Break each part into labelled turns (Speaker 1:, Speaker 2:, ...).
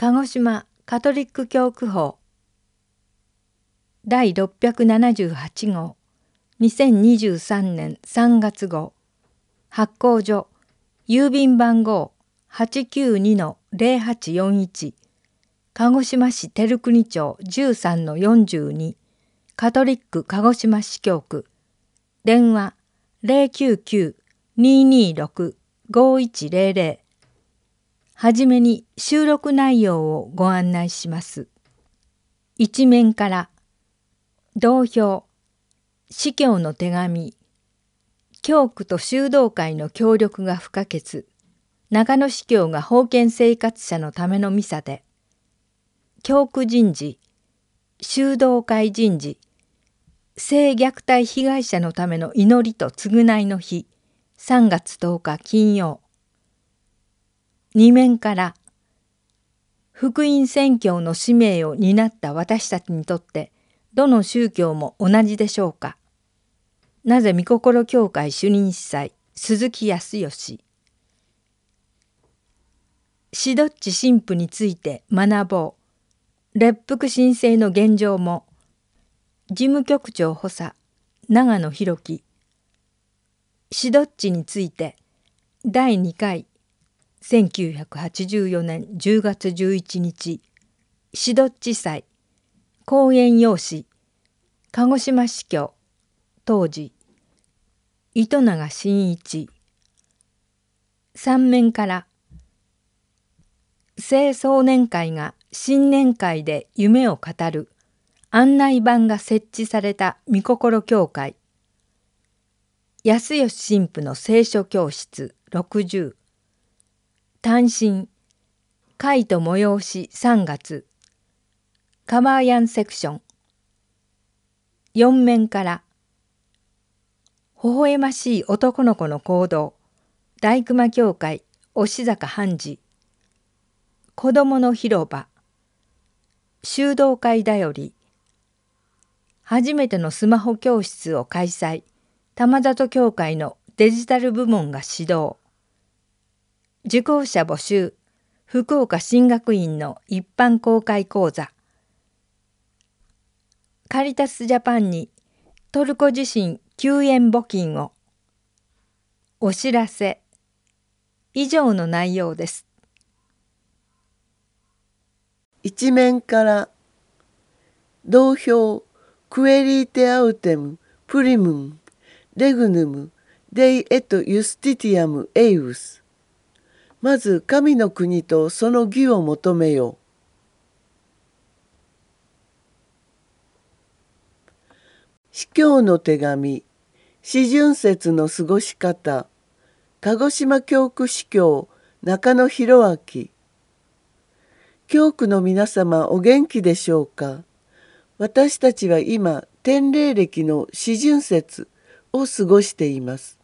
Speaker 1: 鹿児島カトリック教区法。第678号。2023年3月号。発行所。郵便番号。892-0841鹿児島市照国町13-42カトリック鹿児島市教区。電話。099-226-5100はじめに収録内容をご案内します。一面から同票司教の手紙教区と修道会の協力が不可欠中野司教が封建生活者のためのミサで教区人事修道会人事性虐待被害者のための祈りと償いの日3月10日金曜二面から福音宣教の使命を担った私たちにとってどの宗教も同じでしょうか。なぜ御心教会主任司祭鈴木康義シドッチ神父について学ぼう。列腹申請の現状も事務局長補佐長野博樹シドッチについて第2回1984年10月11日シドッチ祭公園用紙鹿児島市教当時糸永真一三面から青少年会が新年会で夢を語る案内板が設置された御心教会。安吉神父の聖書教室60単身貝と催し3月。カバーヤンセクション4面から。微笑ましい男の子の行動。大熊教会。押坂判事。子供の広場。修道会だより。初めてのスマホ教室を開催。玉里教会のデジタル部門が指導受講者募集福岡進学院の一般公開講座。カリタスジャパンにトルコ地震救援募金をお知らせ。以上の内容です。
Speaker 2: 一面から同票クエリーテアウテムプリムンレグヌムデイエトユスティティアムエイウス。まず神の国とその義を求めよう。司教の手紙四旬節の過ごし方鹿児島教区司教中野博明教区の皆様お元気でしょうか私たちは今天霊暦の四旬節を過ごしています。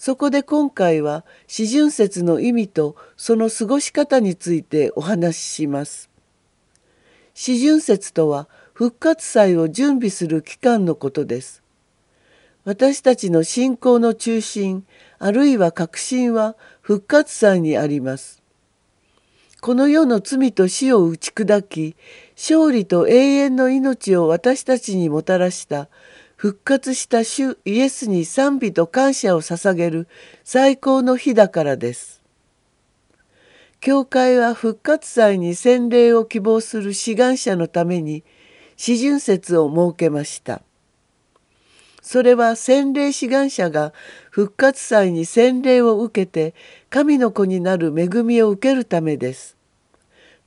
Speaker 2: そこで今回は四旬節の意味とその過ごし方についてお話しします。四旬節とは復活祭を準備する期間のことです。私たちの信仰の中心あるいは確信は復活祭にあります。この世の罪と死を打ち砕き勝利と永遠の命を私たちにもたらした復活した主イエスに賛美と感謝を捧げる最高の日だからです。教会は復活祭に洗礼を希望する志願者のために四旬節を設けました。それは洗礼志願者が復活祭に洗礼を受けて神の子になる恵みを受けるためです。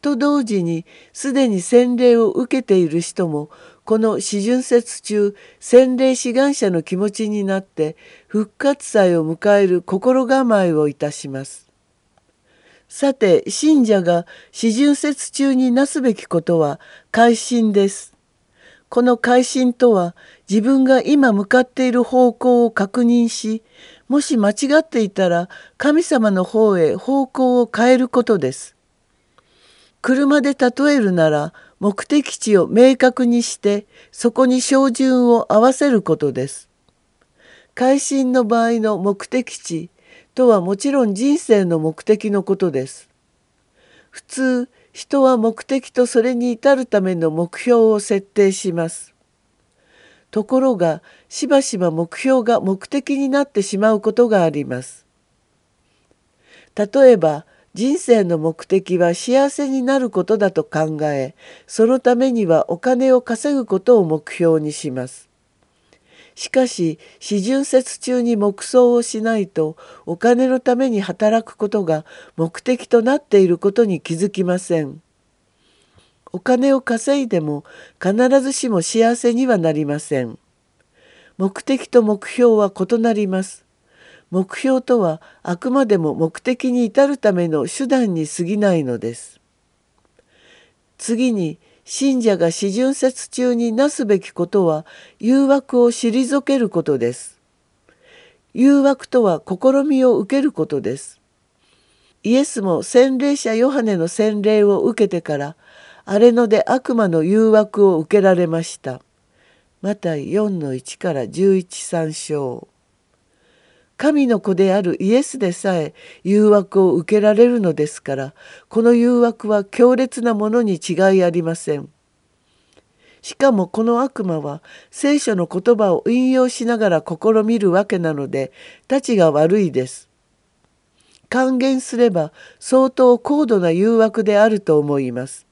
Speaker 2: と同時にすでに洗礼を受けている人もこの四旬節中洗礼志願者の気持ちになって復活祭を迎える心構えをいたします。さて信者が四旬節中になすべきことは改心です。この改心とは自分が今向かっている方向を確認しもし間違っていたら神様の方へ方向を変えることです。車で例えるなら目的地を明確にしてそこに照準を合わせることです。改心の場合の目的地とはもちろん人生の目的のことです。普通人は目的とそれに至るための目標を設定します。ところがしばしば目標が目的になってしまうことがあります。例えば人生の目的は幸せになることだと考えそのためにはお金を稼ぐことを目標にします。しかし四巡節中に黙想をしないとお金のために働くことが目的となっていることに気づきません。お金を稼いでも必ずしも幸せにはなりません。目的と目標は異なります。目標とはあくまでも目的に至るための手段に過ぎないのです。次に信者が四巡節中になすべきことは誘惑を退けることです。誘惑とは試みを受けることです。イエスも洗礼者ヨハネの洗礼を受けてから荒れ野で悪魔の誘惑を受けられました。マタイ4の1から113章神の子であるイエスでさえ誘惑を受けられるのですからこの誘惑は強烈なものに違いありません。しかもこの悪魔は聖書の言葉を引用しながら試みるわけなのでたちが悪いです。還元すれば相当高度な誘惑であると思います。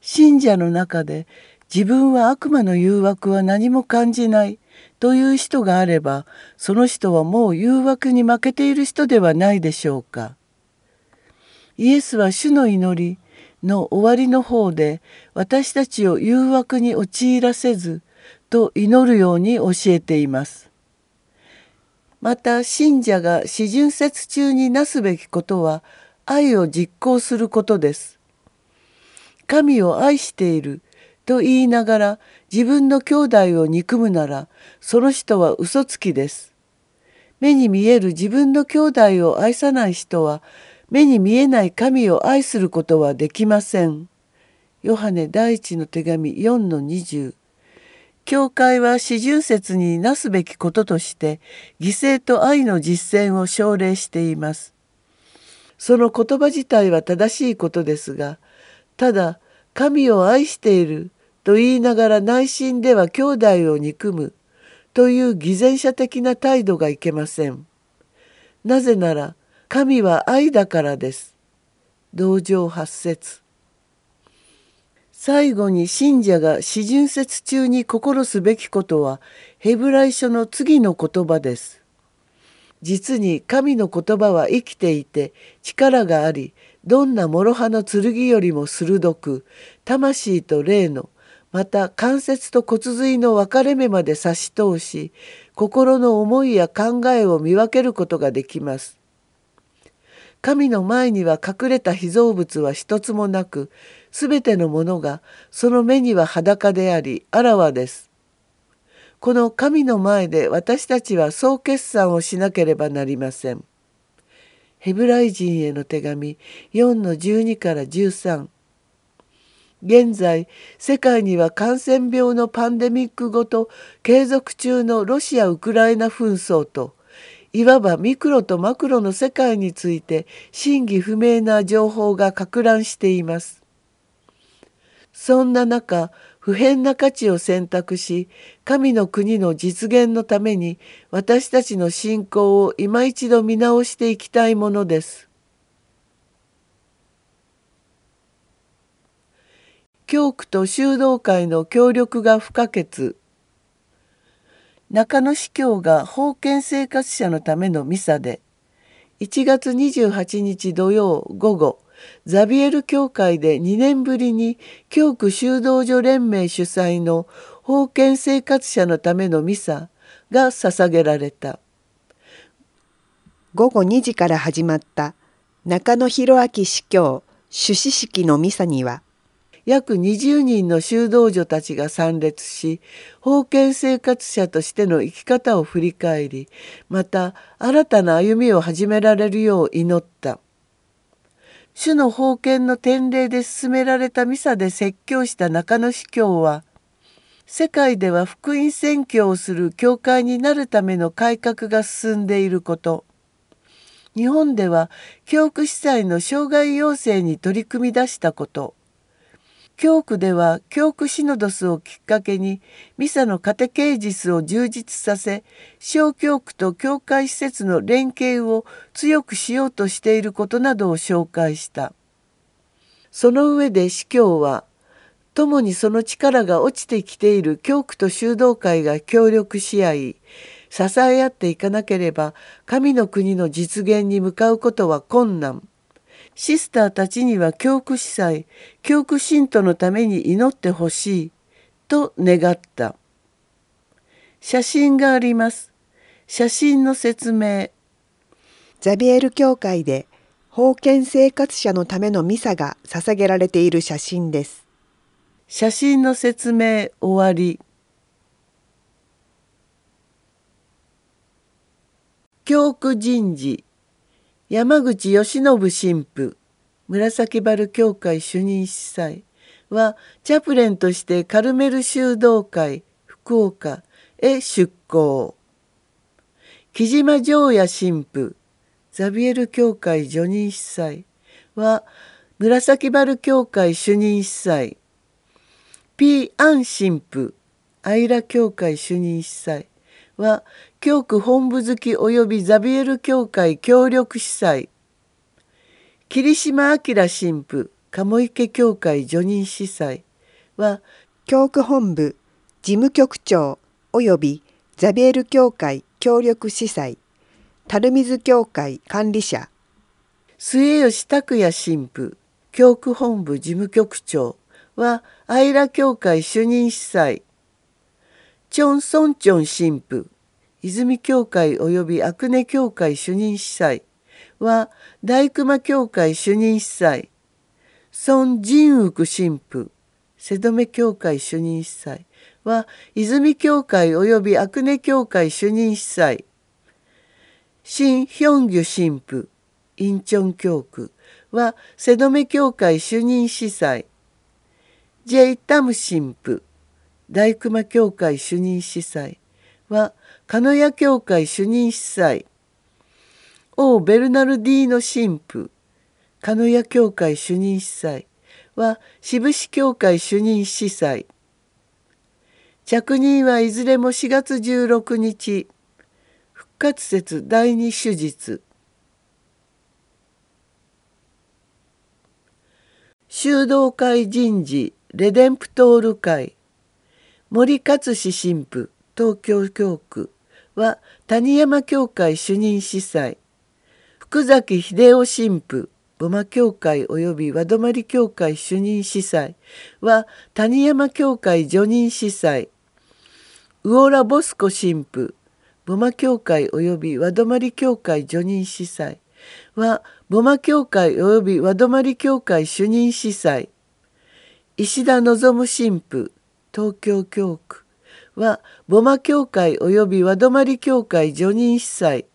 Speaker 2: 信者の中で自分は悪魔の誘惑は何も感じないという人があればその人はもう誘惑に負けている人ではないでしょうか。イエスは主の祈りの終わりの方で私たちを誘惑に陥らせずと祈るように教えています。また信者が四巡節中になすべきことは愛を実行することです。神を愛していると言いながら自分の兄弟を憎むならその人は嘘つきです。目に見える自分の兄弟を愛さない人は目に見えない神を愛することはできません。ヨハネ第一の手紙4の20教会は四巡節になすべきこととして犠牲と愛の実践を奨励しています。その言葉自体は正しいことですがただ神を愛していると言いながら内心では兄弟を憎むという偽善者的な態度がいけません。なぜなら神は愛だからです。同情発節最後に信者が四巡節中に心すべきことはヘブライ書の次の言葉です。実に神の言葉は生きていて力がありどんな諸刃の剣よりも鋭く魂と霊のまた関節と骨髄の分かれ目まで差し通し心の思いや考えを見分けることができます。神の前には隠れた被造物は一つもなく全てのものがその目には裸でありあらわです。この神の前で私たちは総決算をしなければなりません。ヘブライ人への手紙4の12から13現在世界には感染病のパンデミックごと継続中のロシア・ウクライナ紛争といわばミクロとマクロの世界について真偽不明な情報が拡乱しています。そんな中普遍な価値を選択し神の国の実現のために私たちの信仰を今一度見直していきたいものです。教区と修道会の協力が不可欠。中野司教が封建生活者のためのミサで1月28日土曜午後ザビエル教会で2年ぶりに教区修道所連盟主催の封建生活者のためのミサが捧げられた。
Speaker 3: 午後2時から始まった中野博明司教主旨式のミサには
Speaker 2: 約20人の修道女たちが参列し封建生活者としての生き方を振り返りまた新たな歩みを始められるよう祈った。主の封建の典礼で進められたミサで説教した中野司教は世界では福音宣教をする教会になるための改革が進んでいること日本では教区司祭の障害要請に取り組み出したこと教区では教区シノドスをきっかけにミサのカテケージスを充実させ小教区と教会施設の連携を強くしようとしていることなどを紹介したその上で司教は共にその力が落ちてきている教区と修道会が協力し合い支え合っていかなければ神の国の実現に向かうことは困難。シスターたちには教区司祭、教区信徒のために祈ってほしいと願った。写真があります。写真の説明。
Speaker 3: ザビエル教会で封建生活者のためのミサが捧げられている写真です。
Speaker 2: 写真の説明終わり。教区人事山口義信神父紫原教会主任司祭はチャプレンとしてカルメル修道会福岡へ出向。木島城也神父ザビエル教会助任司祭は紫原教会主任司祭 P アン神父アイラ教会主任司祭は教区本部付き及びザビエル教会協力司祭霧島明神父鴨池教会助任司祭は
Speaker 3: 教区本部事務局長及びザビエル教会協力司祭垂水教会管理者
Speaker 2: 末吉拓也神父教区本部事務局長は愛良教会主任司祭チョン・ソンチョン神父泉教会及び阿久根教会主任司祭は大熊教会主任司祭孫仁福神父瀬戸目教会主任司祭は泉教会及び阿久根教会主任司祭新ヒョンギュ神父インチョン教区は瀬戸目教会主任司祭ジェイタム神父大熊教会主任司祭は鹿屋教会主任司祭。王ベルナルディーノ神父。鹿屋教会主任司祭は志布志教会主任司祭。着任はいずれも4月16日復活節第二手術。修道会人事レデンプトール会。森勝志神父東京教区。は谷山教会主任司祭福崎秀夫神父母馬教会及び和泊教会主任司祭は谷山教会助任司祭魚良ボスコ神父母馬教会及び和泊教会助任司祭は母馬教会及び和泊教会主任司祭石田望神父東京教区は母馬教会及び和泊教会助任司祭。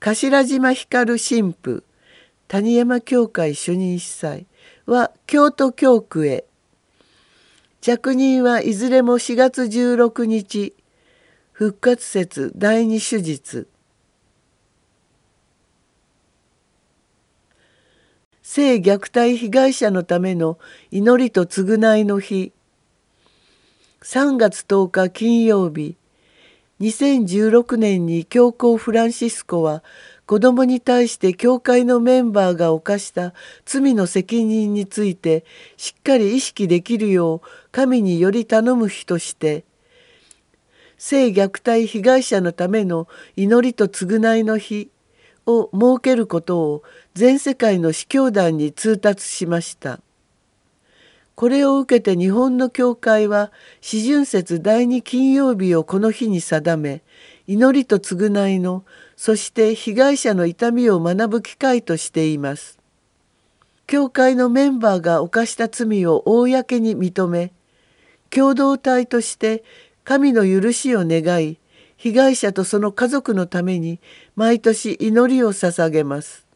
Speaker 2: 頭島光神父谷山教会主任司祭は京都教区へ。着任はいずれも4月16日復活節第二手術。性虐待被害者のための祈りと償いの日。3月10日金曜日2016年に教皇フランシスコは子供に対して教会のメンバーが犯した罪の責任についてしっかり意識できるよう神により頼む日として性虐待被害者のための祈りと償いの日を設けることを全世界の司教団に通達しました。これを受けて日本の教会は四旬節第二金曜日をこの日に定め祈りと償いのそして被害者の痛みを学ぶ機会としています。教会のメンバーが犯した罪を公に認め共同体として神の許しを願い被害者とその家族のために毎年祈りを捧げます。